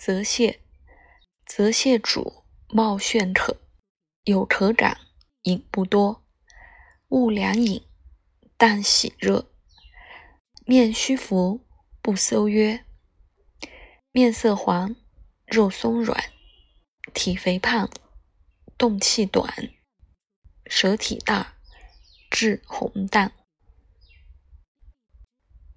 泽泻，泽泻主冒眩渴，有渴感，饮不多，勿凉饮，但喜热。面虚浮，不搜约。面色黄，肉松软，体肥胖，动气短，舌体大，质红淡。